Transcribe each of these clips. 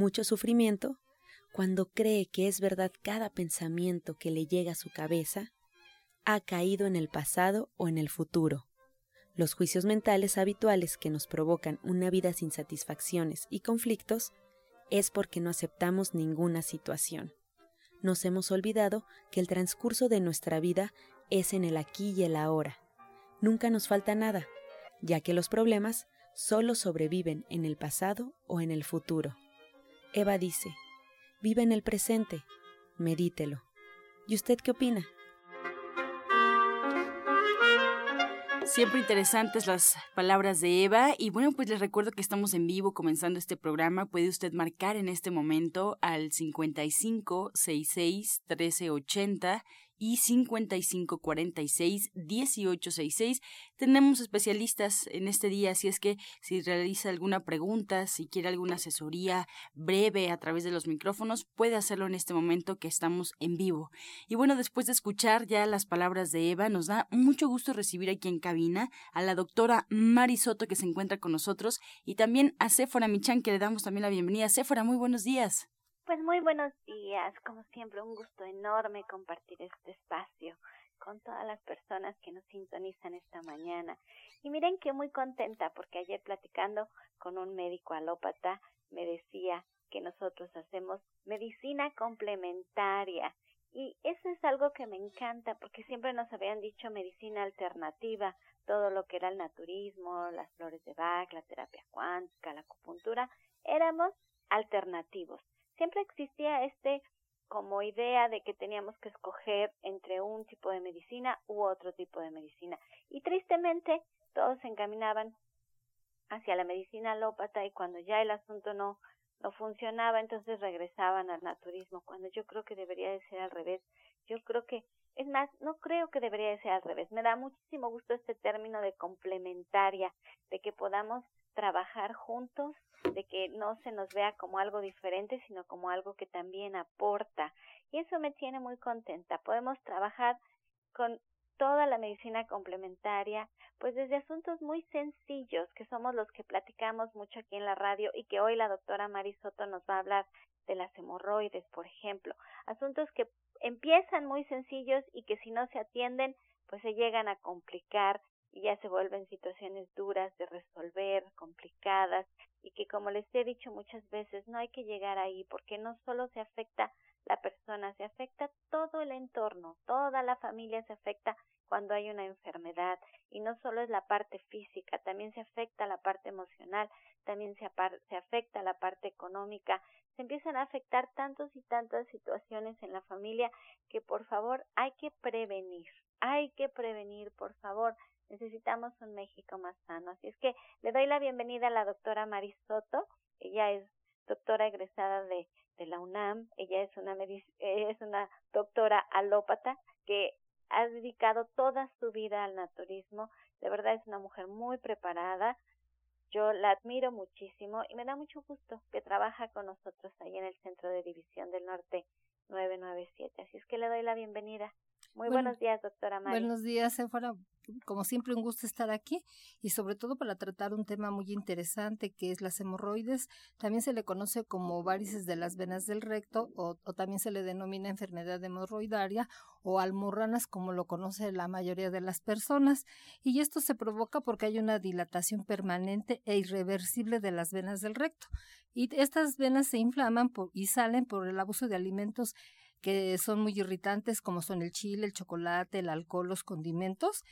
mucho sufrimiento, cuando cree que es verdad cada pensamiento que le llega a su cabeza, ha caído en el pasado o en el futuro. Los juicios mentales habituales que nos provocan una vida sin satisfacciones y conflictos es porque no aceptamos ninguna situación. Nos hemos olvidado que el transcurso de nuestra vida es en el aquí y el ahora. Nunca nos falta nada, ya que los problemas solo sobreviven en el pasado o en el futuro. Eva dice, vive en el presente, medítelo. ¿Y usted qué opina? Siempre interesantes las palabras de Eva y bueno, pues les recuerdo que estamos en vivo comenzando este programa. Puede usted marcar en este momento al 55 66 1380 y 5546-1866. Tenemos especialistas en este día, así es que si realiza alguna pregunta, si quiere alguna asesoría breve a través de los micrófonos, puede hacerlo en este momento que estamos en vivo. Y bueno, después de escuchar ya las palabras de Eva, nos da mucho gusto recibir aquí en cabina a la doctora Mari Soto que se encuentra con nosotros y también a Sephora Michan que le damos también la bienvenida. Sephora, muy buenos días. Pues muy buenos días, como siempre un gusto enorme compartir este espacio con todas las personas que nos sintonizan esta mañana. Y miren que muy contenta porque ayer platicando con un médico alópata me decía que nosotros hacemos medicina complementaria. Y eso es algo que me encanta porque siempre nos habían dicho medicina alternativa, todo lo que era el naturismo, las flores de Bach, la terapia cuántica, la acupuntura, éramos alternativos siempre existía este como idea de que teníamos que escoger entre un tipo de medicina u otro tipo de medicina. Y tristemente todos se encaminaban hacia la medicina alópata y cuando ya el asunto no no funcionaba, entonces regresaban al naturismo, cuando yo creo que debería de ser al revés. Yo creo que, es más, no creo que debería de ser al revés. Me da muchísimo gusto este término de complementaria, de que podamos trabajar juntos, de que no se nos vea como algo diferente, sino como algo que también aporta. Y eso me tiene muy contenta. Podemos trabajar con toda la medicina complementaria, pues desde asuntos muy sencillos, que somos los que platicamos mucho aquí en la radio y que hoy la doctora Marisoto nos va a hablar de las hemorroides, por ejemplo, asuntos que empiezan muy sencillos y que si no se atienden, pues se llegan a complicar y ya se vuelven situaciones duras de resolver, complicadas, y que como les he dicho muchas veces, no hay que llegar ahí porque no solo se afecta la persona, se afecta todo el entorno, toda la familia se afecta cuando hay una enfermedad y no solo es la parte física, también se afecta la parte emocional, también se, se afecta la parte económica, se empiezan a afectar tantos y tantas situaciones en la familia que por favor hay que prevenir, hay que prevenir, por favor, necesitamos un México más sano. Así es que le doy la bienvenida a la doctora Marisoto, ella es doctora egresada de, la UNAM, ella es una, es una doctora alópata que ha dedicado toda su vida al naturismo. De verdad es una mujer muy preparada. Yo la admiro muchísimo y me da mucho gusto que trabaja con nosotros ahí en el Centro de División del Norte 997. Así es que le doy la bienvenida. Muy buenos días, doctora María. Buenos días, Éfora como siempre un gusto estar aquí y sobre todo para tratar un tema muy interesante que es las hemorroides. También se le conoce como varices de las venas del recto o, también se le denomina enfermedad hemorroidaria o almorranas como lo conoce la mayoría de las personas. Y esto se provoca porque hay una dilatación permanente e irreversible de las venas del recto. Y estas venas se inflaman y salen por el abuso de alimentos que son muy irritantes como son el chile, el chocolate, el alcohol, los condimentos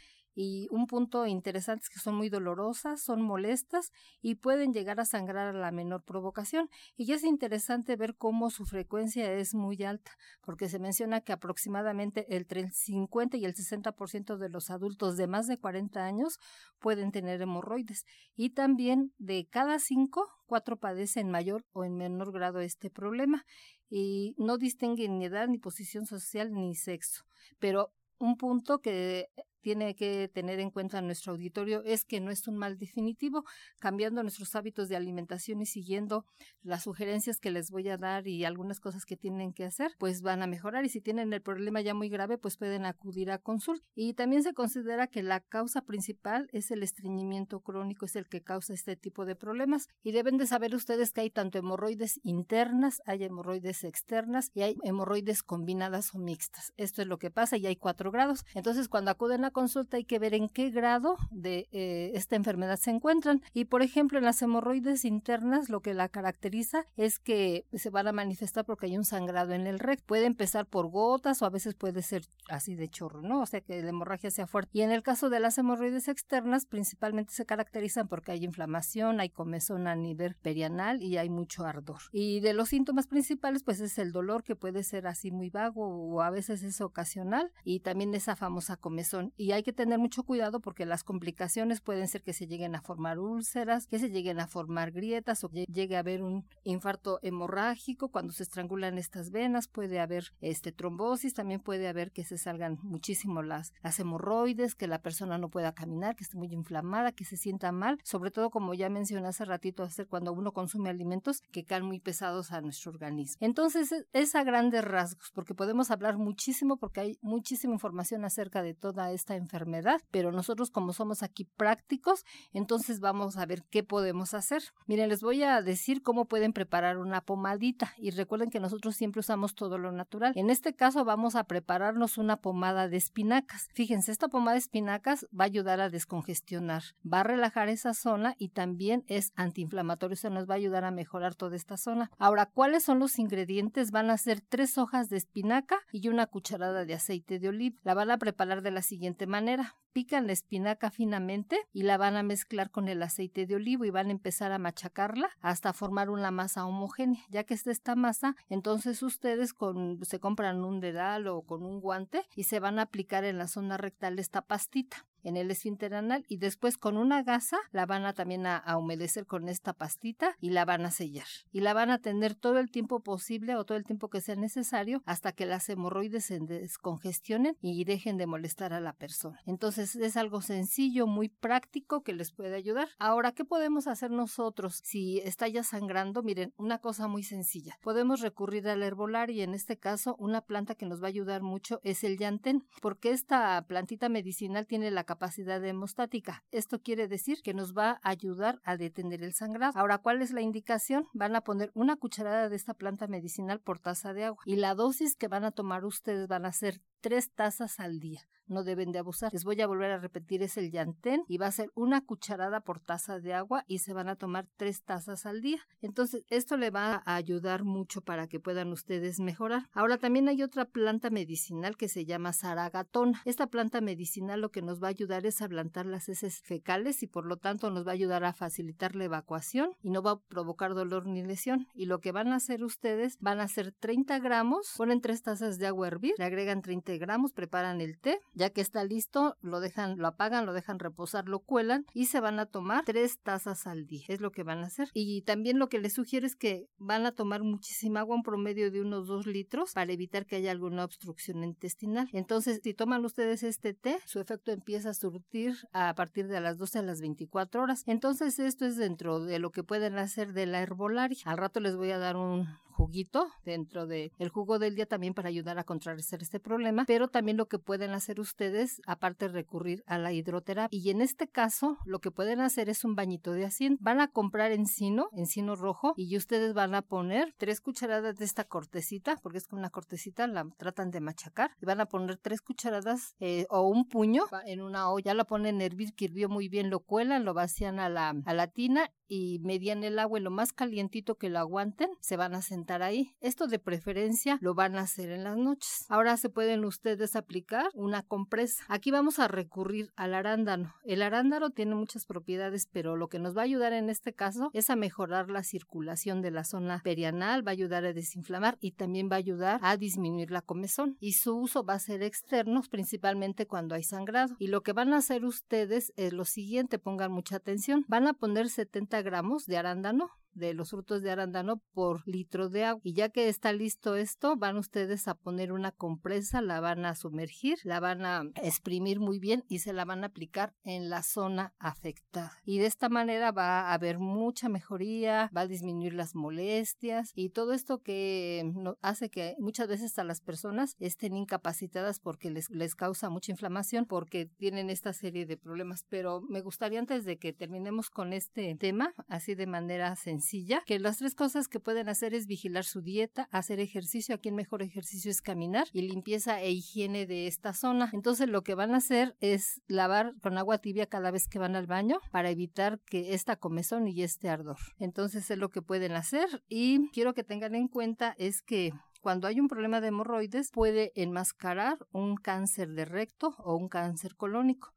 y un punto interesante es que son muy dolorosas, son molestas y pueden llegar a sangrar a la menor provocación. Y es interesante ver cómo su frecuencia es muy alta, porque se menciona que aproximadamente el 50 y el 60% de los adultos de más de 40 años pueden tener hemorroides. Y también de cada cinco, cuatro padecen mayor o en menor grado este problema. Y no distinguen ni edad, ni posición social, ni sexo. Pero un punto que tiene que tener en cuenta nuestro auditorio es que no es un mal definitivo, cambiando nuestros hábitos de alimentación y siguiendo las sugerencias que les voy a dar y algunas cosas que tienen que hacer, pues van a mejorar y si tienen el problema ya muy grave, pues pueden acudir a consulta. Y también se considera que la causa principal es el estreñimiento crónico, es el que causa este tipo de problemas y deben de saber ustedes que hay tanto hemorroides internas, hay hemorroides externas y hay hemorroides combinadas o mixtas. Esto es lo que pasa y hay cuatro grados. Entonces, cuando acuden a consulta hay que ver en qué grado de eh, esta enfermedad se encuentran. Y por ejemplo, en las hemorroides internas lo que la caracteriza es que se van a manifestar porque hay un sangrado en el recto. Puede empezar por gotas o a veces puede ser así de chorro, ¿no? O sea que la hemorragia sea fuerte. Y en el caso de las hemorroides externas, principalmente se caracterizan porque hay inflamación, hay comezón a nivel perianal y hay mucho ardor. Y de los síntomas principales, pues es el dolor que puede ser así muy vago o a veces es ocasional y también esa famosa comezón y hay que tener mucho cuidado porque las complicaciones pueden ser que se lleguen a formar úlceras, que se lleguen a formar grietas o que llegue a haber un infarto hemorrágico cuando se estrangulan estas venas, puede haber este trombosis, también puede haber que se salgan muchísimo las, hemorroides, que la persona no pueda caminar, que esté muy inflamada, que se sienta mal, sobre todo como ya mencioné hace ratito, hacer cuando uno consume alimentos que caen muy pesados a nuestro organismo. Entonces es a grandes rasgos, porque podemos hablar muchísimo porque hay muchísima información acerca de toda esta enfermedad, pero nosotros como somos aquí prácticos, entonces vamos a ver qué podemos hacer. Miren, les voy a decir cómo pueden preparar una pomadita y recuerden que nosotros siempre usamos todo lo natural. En este caso vamos a prepararnos una pomada de espinacas. Fíjense, esta pomada de espinacas va a ayudar a descongestionar, va a relajar esa zona y también es antiinflamatorio, se nos va a ayudar a mejorar toda esta zona. Ahora, ¿cuáles son los ingredientes? Van a ser tres hojas de espinaca y una cucharada de aceite de oliva. La van a preparar de la siguiente manera. Pican la espinaca finamente y la van a mezclar con el aceite de olivo y van a empezar a machacarla hasta formar una masa homogénea. Ya que está esta masa, entonces ustedes con, se compran un dedal o con un guante y se van a aplicar en la zona rectal esta pastita en el esfínter anal y después con una gasa la van a también a, humedecer con esta pastita y la van a sellar. Y la van a tener todo el tiempo posible o todo el tiempo que sea necesario hasta que las hemorroides se descongestionen y dejen de molestar a la persona. Entonces es algo sencillo, muy práctico que les puede ayudar. Ahora, ¿qué podemos hacer nosotros si está ya sangrando? Miren, una cosa muy sencilla. Podemos recurrir al herbolar y en este caso una planta que nos va a ayudar mucho es el llantén, porque esta plantita medicinal tiene la capacidad hemostática. Esto quiere decir que nos va a ayudar a detener el sangrado. Ahora, ¿cuál es la indicación? Van a poner una cucharada de esta planta medicinal por taza de agua y la dosis que van a tomar ustedes van a ser tres tazas al día no deben de abusar. Les voy a volver a repetir, es el llantén y va a ser una cucharada por taza de agua y se van a tomar tres tazas al día. Entonces, esto le va a ayudar mucho para que puedan ustedes mejorar. Ahora también hay otra planta medicinal que se llama zaragatona. Esta planta medicinal lo que nos va a ayudar es a ablantar las heces fecales y por lo tanto nos va a ayudar a facilitar la evacuación y no va a provocar dolor ni lesión. Y lo que van a hacer ustedes van a hacer 30 gramos, ponen tres tazas de agua a hervir, le agregan 30 gramos, preparan el té, ya que está listo, lo dejan, lo apagan, lo dejan reposar, lo cuelan y se van a tomar tres tazas al día. Es lo que van a hacer. Y también lo que les sugiero es que van a tomar muchísima agua, un promedio de unos dos litros, para evitar que haya alguna obstrucción intestinal. Entonces, si toman ustedes este té, su efecto empieza a surtir a partir de las 12 a las 24 horas. Entonces, esto es dentro de lo que pueden hacer de la herbolaria. Al rato les voy a dar un juguito dentro del el jugo del día también para ayudar a contrarrestar este problema, pero también lo que pueden hacer ustedes, aparte recurrir a la hidroterapia. Y en este caso, lo que pueden hacer es un bañito de asiento. Van a comprar encino, encino rojo, y ustedes van a poner tres cucharadas de esta cortecita, porque es con una cortecita, la tratan de machacar, y van a poner tres cucharadas eh, o un puño en una olla, lo ponen a hervir, que hirvió muy bien, lo cuelan, lo vacían a la, a la tina y median el agua y lo más calientito que lo aguanten, se van a sentar ahí. Esto de preferencia lo van a hacer en las noches. Ahora se pueden ustedes aplicar una compresa. Aquí vamos a recurrir al arándano. El arándano tiene muchas propiedades, pero lo que nos va a ayudar en este caso es a mejorar la circulación de la zona perianal, va a ayudar a desinflamar y también va a ayudar a disminuir la comezón. Y su uso va a ser externo, principalmente cuando hay sangrado. Y lo que van a hacer ustedes es lo siguiente, pongan mucha atención. Van a poner 70 gramos de arándano de los frutos de arándano por litro de agua. Y ya que está listo esto, van ustedes a poner una compresa, la van a sumergir, la van a exprimir muy bien y se la van a aplicar en la zona afectada. Y de esta manera va a haber mucha mejoría, va a disminuir las molestias y todo esto que hace que muchas veces a las personas estén incapacitadas porque les, les causa mucha inflamación porque tienen esta serie de problemas. Pero me gustaría antes de que terminemos con este tema, así de manera sencilla, que las tres cosas que pueden hacer es vigilar su dieta, hacer ejercicio, aquí el mejor ejercicio es caminar y limpieza e higiene de esta zona. Entonces lo que van a hacer es lavar con agua tibia cada vez que van al baño para evitar que esta comezón y este ardor. Entonces es lo que pueden hacer y quiero que tengan en cuenta es que cuando hay un problema de hemorroides puede enmascarar un cáncer de recto o un cáncer colónico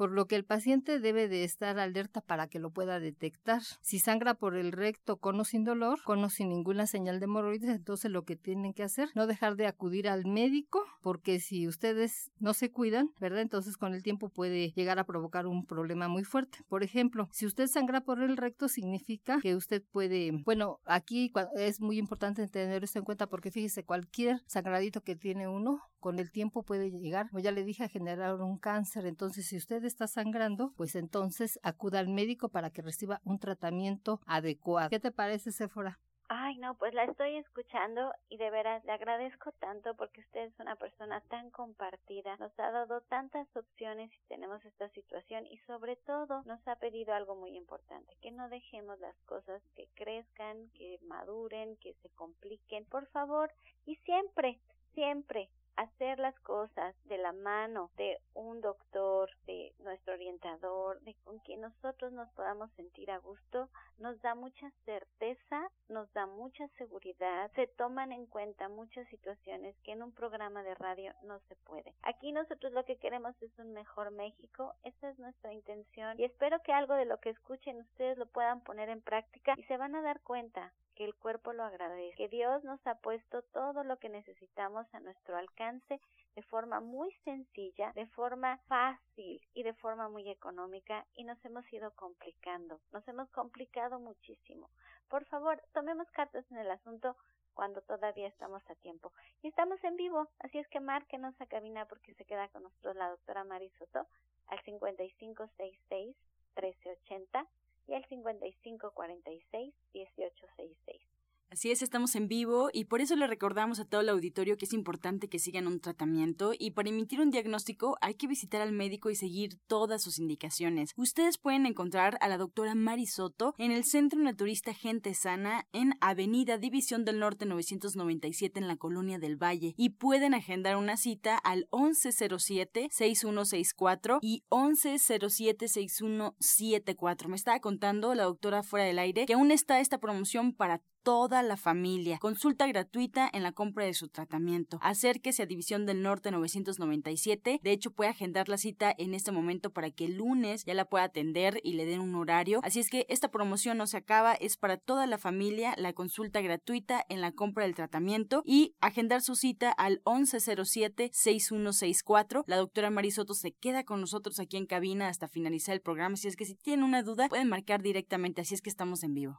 por lo que el paciente debe de estar alerta para que lo pueda detectar. Si sangra por el recto con o sin dolor, con o sin ninguna señal de hemorroides, entonces lo que tienen que hacer, no dejar de acudir al médico, porque si ustedes no se cuidan, ¿verdad? Entonces con el tiempo puede llegar a provocar un problema muy fuerte. Por ejemplo, si usted sangra por el recto, significa que usted puede, bueno, aquí es muy importante tener esto en cuenta porque fíjese, cualquier sangradito que tiene uno, con el tiempo puede llegar, como ya le dije, a generar un cáncer. Entonces, si ustedes está sangrando, pues entonces acuda al médico para que reciba un tratamiento adecuado. ¿Qué te parece, Sephora? Ay, no, pues la estoy escuchando y de veras le agradezco tanto porque usted es una persona tan compartida, nos ha dado tantas opciones y tenemos esta situación y sobre todo nos ha pedido algo muy importante, que no dejemos las cosas que crezcan, que maduren, que se compliquen, por favor, y siempre, siempre hacer las cosas de la mano de un doctor, de nuestro orientador, de con quien nosotros nos podamos sentir a gusto, nos da mucha certeza, nos da mucha seguridad, se toman en cuenta muchas situaciones que en un programa de radio no se puede. Aquí nosotros lo que queremos es un mejor México, esa es nuestra intención y espero que algo de lo que escuchen ustedes lo puedan poner en práctica y se van a dar cuenta que el cuerpo lo agradece, que Dios nos ha puesto todo lo que necesitamos a nuestro alcance de forma muy sencilla, de forma fácil y de forma muy económica y nos hemos ido complicando, nos hemos complicado muchísimo. Por favor, tomemos cartas en el asunto cuando todavía estamos a tiempo. Y estamos en vivo, así es que márquenos a cabina porque se queda con nosotros la doctora Marisoto al 5566 1380 y al 5546 1866. Así es, estamos en vivo y por eso le recordamos a todo el auditorio que es importante que sigan un tratamiento y para emitir un diagnóstico hay que visitar al médico y seguir todas sus indicaciones. Ustedes pueden encontrar a la doctora Marisoto en el Centro Naturista Gente Sana en Avenida División del Norte 997 en la Colonia del Valle y pueden agendar una cita al 1107-6164 y 1107-6174. Me estaba contando la doctora fuera del aire que aún está esta promoción para toda la familia. Consulta gratuita en la compra de su tratamiento. Acérquese a División del Norte 997. De hecho, puede agendar la cita en este momento para que el lunes ya la pueda atender y le den un horario. Así es que esta promoción no se acaba, es para toda la familia, la consulta gratuita en la compra del tratamiento y agendar su cita al 1107-6164. La doctora Marisoto se queda con nosotros aquí en cabina hasta finalizar el programa. Así es que si tienen una duda, pueden marcar directamente. Así es que estamos en vivo.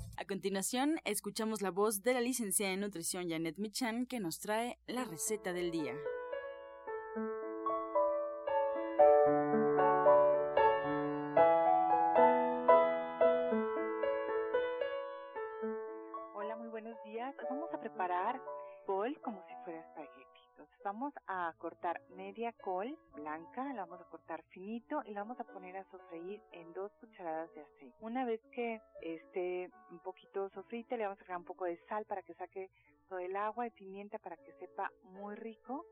Continuación, escuchamos la voz de la licenciada en nutrición Janet Michan que nos trae la receta del día. Media col blanca, la vamos a cortar finito y la vamos a poner a sofreír en dos cucharadas de aceite. Una vez que esté un poquito sofrita, le vamos a agregar un poco de sal para que saque todo el agua y pimienta para que sepa muy rico.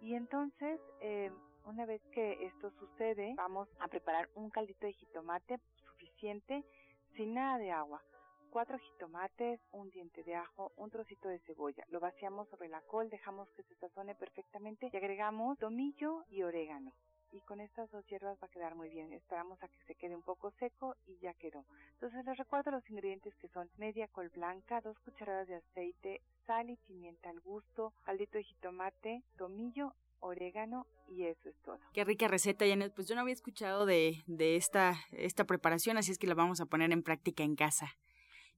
Y entonces, eh, una vez que esto sucede, vamos a preparar un caldito de jitomate suficiente sin nada de agua cuatro jitomates, un diente de ajo, un trocito de cebolla. Lo vaciamos sobre la col, dejamos que se sazone perfectamente y agregamos tomillo y orégano. Y con estas dos hierbas va a quedar muy bien. Esperamos a que se quede un poco seco y ya quedó. Entonces les recuerdo los ingredientes que son media col blanca, dos cucharadas de aceite, sal y pimienta al gusto, caldito de jitomate, tomillo orégano y eso es todo. Qué rica receta, Janet. Pues yo no había escuchado de, de esta, esta preparación, así es que la vamos a poner en práctica en casa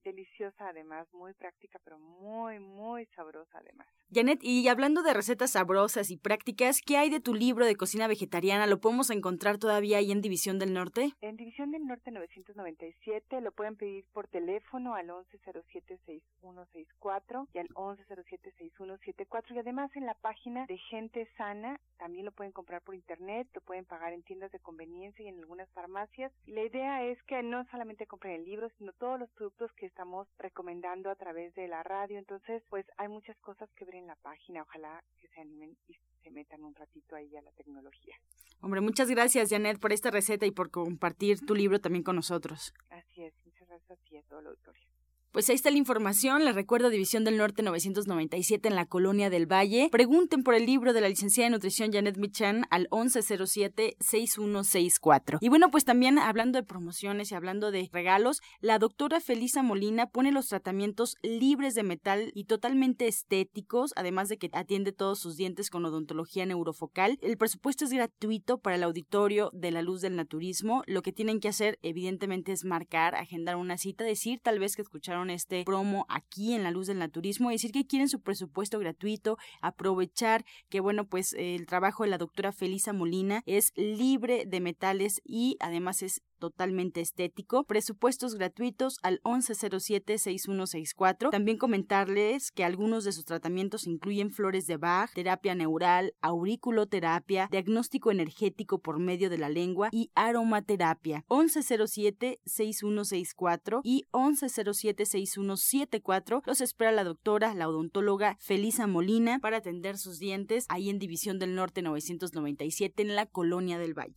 deliciosa además, muy práctica, pero muy, muy sabrosa además. Janet, y hablando de recetas sabrosas y prácticas, ¿qué hay de tu libro de cocina vegetariana? ¿Lo podemos encontrar todavía ahí en División del Norte? En División del Norte 997, lo pueden pedir por teléfono al 1107-6164 y al 1107-6174 y además en la página de Gente Sana también lo pueden comprar por internet, lo pueden pagar en tiendas de conveniencia y en algunas farmacias. Y la idea es que no solamente compren el libro, sino todos los productos que estamos recomendando a través de la radio. Entonces, pues hay muchas cosas que ver en la página. Ojalá que se animen y se metan un ratito ahí a la tecnología. Hombre, muchas gracias, Janet, por esta receta y por compartir tu libro también con nosotros. Así es, muchas gracias a ti y a todo el auditorio. Pues ahí está la información. Les recuerdo División del Norte 997 en la Colonia del Valle. Pregunten por el libro de la licenciada de nutrición Janet Michan al 1107-6164. Y bueno, pues también hablando de promociones y hablando de regalos, la doctora Felisa Molina pone los tratamientos libres de metal y totalmente estéticos, además de que atiende todos sus dientes con odontología neurofocal. El presupuesto es gratuito para el auditorio de la luz del naturismo. Lo que tienen que hacer, evidentemente, es marcar, agendar una cita, decir tal vez que escucharon este promo aquí en la luz del naturismo decir que quieren su presupuesto gratuito, aprovechar que bueno, pues el trabajo de la doctora Felisa Molina es libre de metales y además es totalmente estético. Presupuestos gratuitos al 1107-6164. También comentarles que algunos de sus tratamientos incluyen flores de Bach, terapia neural, auriculoterapia, diagnóstico energético por medio de la lengua y aromaterapia. 1107-6164 y 1107-6174. Los espera la doctora, la odontóloga Felisa Molina para atender sus dientes ahí en División del Norte 997 en la Colonia del Valle.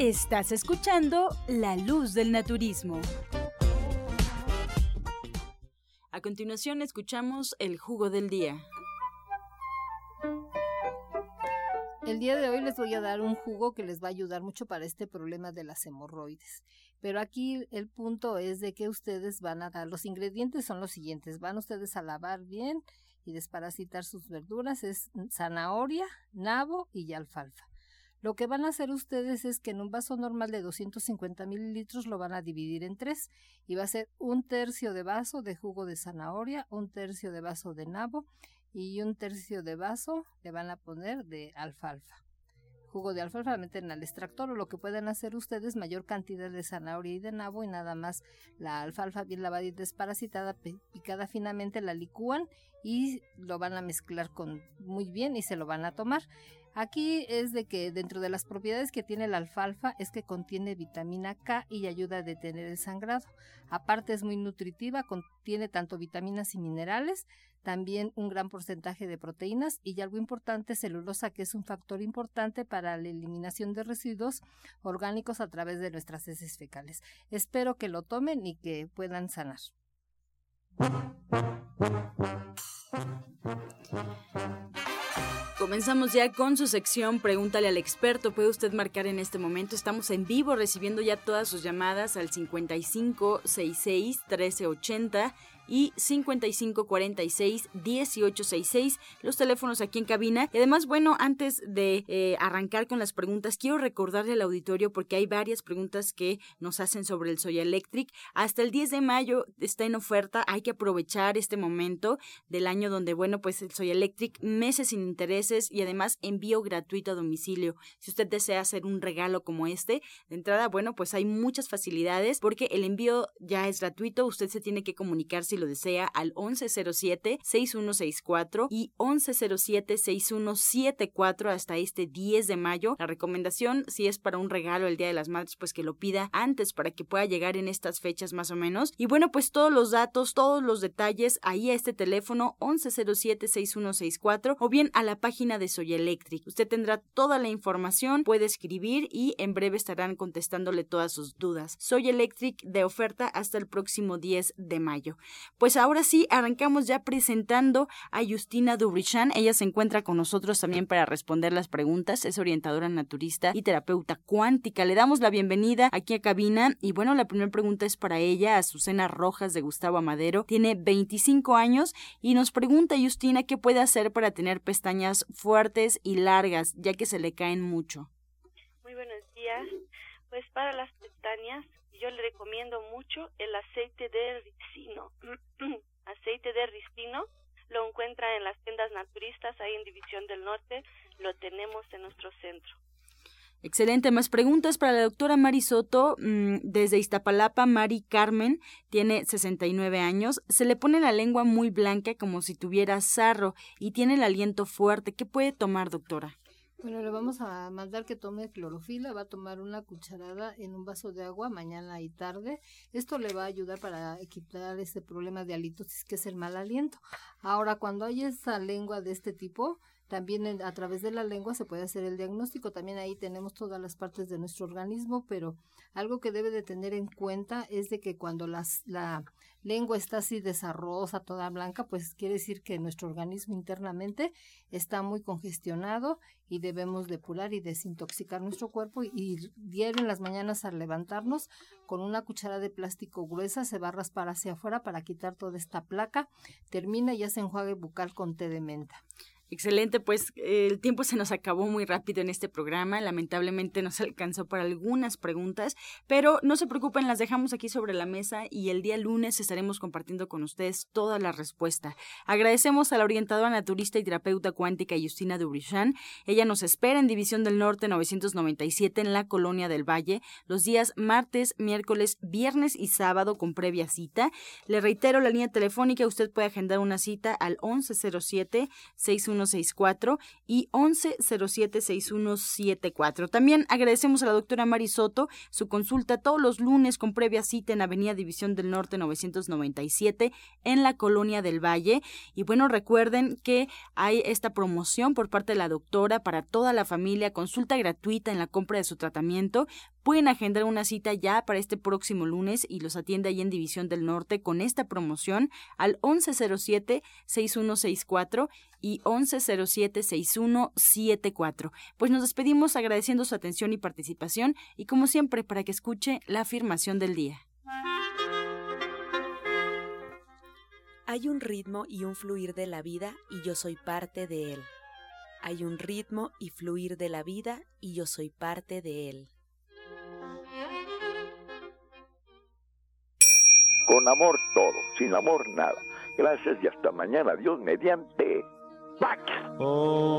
Estás escuchando La Luz del Naturismo. A continuación escuchamos el jugo del día. El día de hoy les voy a dar un jugo que les va a ayudar mucho para este problema de las hemorroides. Pero aquí el punto es de que ustedes van a dar, los ingredientes son los siguientes, van ustedes a lavar bien y desparasitar sus verduras, es zanahoria, nabo y alfalfa. Lo que van a hacer ustedes es que en un vaso normal de 250 mililitros lo van a dividir en tres y va a ser un tercio de vaso de jugo de zanahoria, un tercio de vaso de nabo y un tercio de vaso le van a poner de alfalfa jugo de alfalfa, meten al extractor o lo que pueden hacer ustedes, mayor cantidad de zanahoria y de nabo y nada más la alfalfa bien lavada y desparasitada, picada finamente, la licúan y lo van a mezclar con muy bien y se lo van a tomar. Aquí es de que dentro de las propiedades que tiene la alfalfa es que contiene vitamina K y ayuda a detener el sangrado. Aparte es muy nutritiva, contiene tanto vitaminas y minerales, también un gran porcentaje de proteínas y algo importante, celulosa, que es un factor importante para la eliminación de residuos orgánicos a través de nuestras heces fecales. Espero que lo tomen y que puedan sanar. Comenzamos ya con su sección Pregúntale al experto. Puede usted marcar en este momento. Estamos en vivo recibiendo ya todas sus llamadas al 5566 1380 y 5546-1866, los teléfonos aquí en cabina. Y además, bueno, antes de eh, arrancar con las preguntas, quiero recordarle al auditorio porque hay varias preguntas que nos hacen sobre el Soya Electric. Hasta el 10 de mayo está en oferta, hay que aprovechar este momento del año donde, bueno, pues el Soya Electric, meses sin intereses y además envío gratuito a domicilio. Si usted desea hacer un regalo como este, de entrada, bueno, pues hay muchas facilidades porque el envío ya es gratuito, usted se tiene que comunicar si lo desea al 1107-6164 y 1107-6174 hasta este 10 de mayo. La recomendación, si es para un regalo el Día de las Madres, pues que lo pida antes para que pueda llegar en estas fechas más o menos. Y bueno, pues todos los datos, todos los detalles ahí a este teléfono 1107-6164 o bien a la página de Soy Electric. Usted tendrá toda la información, puede escribir y en breve estarán contestándole todas sus dudas. Soy Electric de oferta hasta el próximo 10 de mayo. Pues ahora sí, arrancamos ya presentando a Justina Dubrichan. Ella se encuentra con nosotros también para responder las preguntas. Es orientadora naturista y terapeuta cuántica. Le damos la bienvenida aquí a cabina. Y bueno, la primera pregunta es para ella, Azucena Rojas de Gustavo Amadero. Tiene 25 años y nos pregunta Justina qué puede hacer para tener pestañas fuertes y largas, ya que se le caen mucho. Muy buenos días. Pues para las pestañas yo le recomiendo mucho el aceite de ricino. aceite de ricino lo encuentra en las tiendas naturistas ahí en División del Norte, lo tenemos en nuestro centro. Excelente. Más preguntas para la doctora Mari Soto. Mm, desde Iztapalapa, Mari Carmen tiene 69 años. Se le pone la lengua muy blanca como si tuviera sarro y tiene el aliento fuerte. ¿Qué puede tomar, doctora? Bueno, le vamos a mandar que tome clorofila, va a tomar una cucharada en un vaso de agua mañana y tarde. Esto le va a ayudar para quitar este problema de halitosis que es el mal aliento. Ahora, cuando hay esa lengua de este tipo, también a través de la lengua se puede hacer el diagnóstico. También ahí tenemos todas las partes de nuestro organismo, pero algo que debe de tener en cuenta es de que cuando las, la lengua está así desarrosa, toda blanca, pues quiere decir que nuestro organismo internamente está muy congestionado y debemos depurar y desintoxicar nuestro cuerpo y en las mañanas al levantarnos con una cuchara de plástico gruesa se va a raspar hacia afuera para quitar toda esta placa, termina y ya se enjuague bucal con té de menta. Excelente, pues el tiempo se nos acabó muy rápido en este programa, lamentablemente nos alcanzó para algunas preguntas, pero no se preocupen, las dejamos aquí sobre la mesa y el día lunes estaremos compartiendo con ustedes toda la respuesta. Agradecemos a la orientadora naturista y terapeuta cuántica Justina Dubrichan. Ella nos espera en División del Norte 997 en la Colonia del Valle los días martes, miércoles, viernes y sábado con previa cita. Le reitero la línea telefónica, usted puede agendar una cita al 1107 61 6164 y 11076174. También agradecemos a la doctora Marisoto su consulta todos los lunes con previa cita en Avenida División del Norte 997 en la Colonia del Valle. Y bueno, recuerden que hay esta promoción por parte de la doctora para toda la familia, consulta gratuita en la compra de su tratamiento Pueden agendar una cita ya para este próximo lunes y los atiende ahí en División del Norte con esta promoción al 1107-6164 y 1107-6174. Pues nos despedimos agradeciendo su atención y participación y como siempre para que escuche la afirmación del día. Hay un ritmo y un fluir de la vida y yo soy parte de él. Hay un ritmo y fluir de la vida y yo soy parte de él. Con amor todo, sin amor nada. Gracias y hasta mañana. Dios mediante. back. Oh.